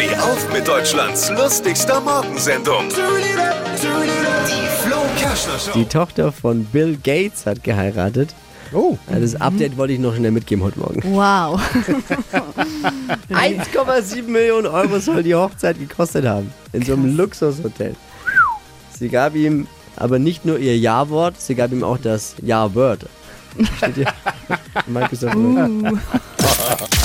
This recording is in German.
Steh auf mit Deutschlands lustigster Morgensendung. Die. Die Tochter von Bill Gates hat geheiratet. Oh. Also Das Update wollte ich noch schnell mitgeben heute Morgen. Wow. 1,7 Millionen Euro soll die Hochzeit gekostet haben. In so einem Luxushotel. Sie gab ihm aber nicht nur ihr Ja-Wort, sie gab ihm auch das Ja-Word. Steht hier? Microsoft Word.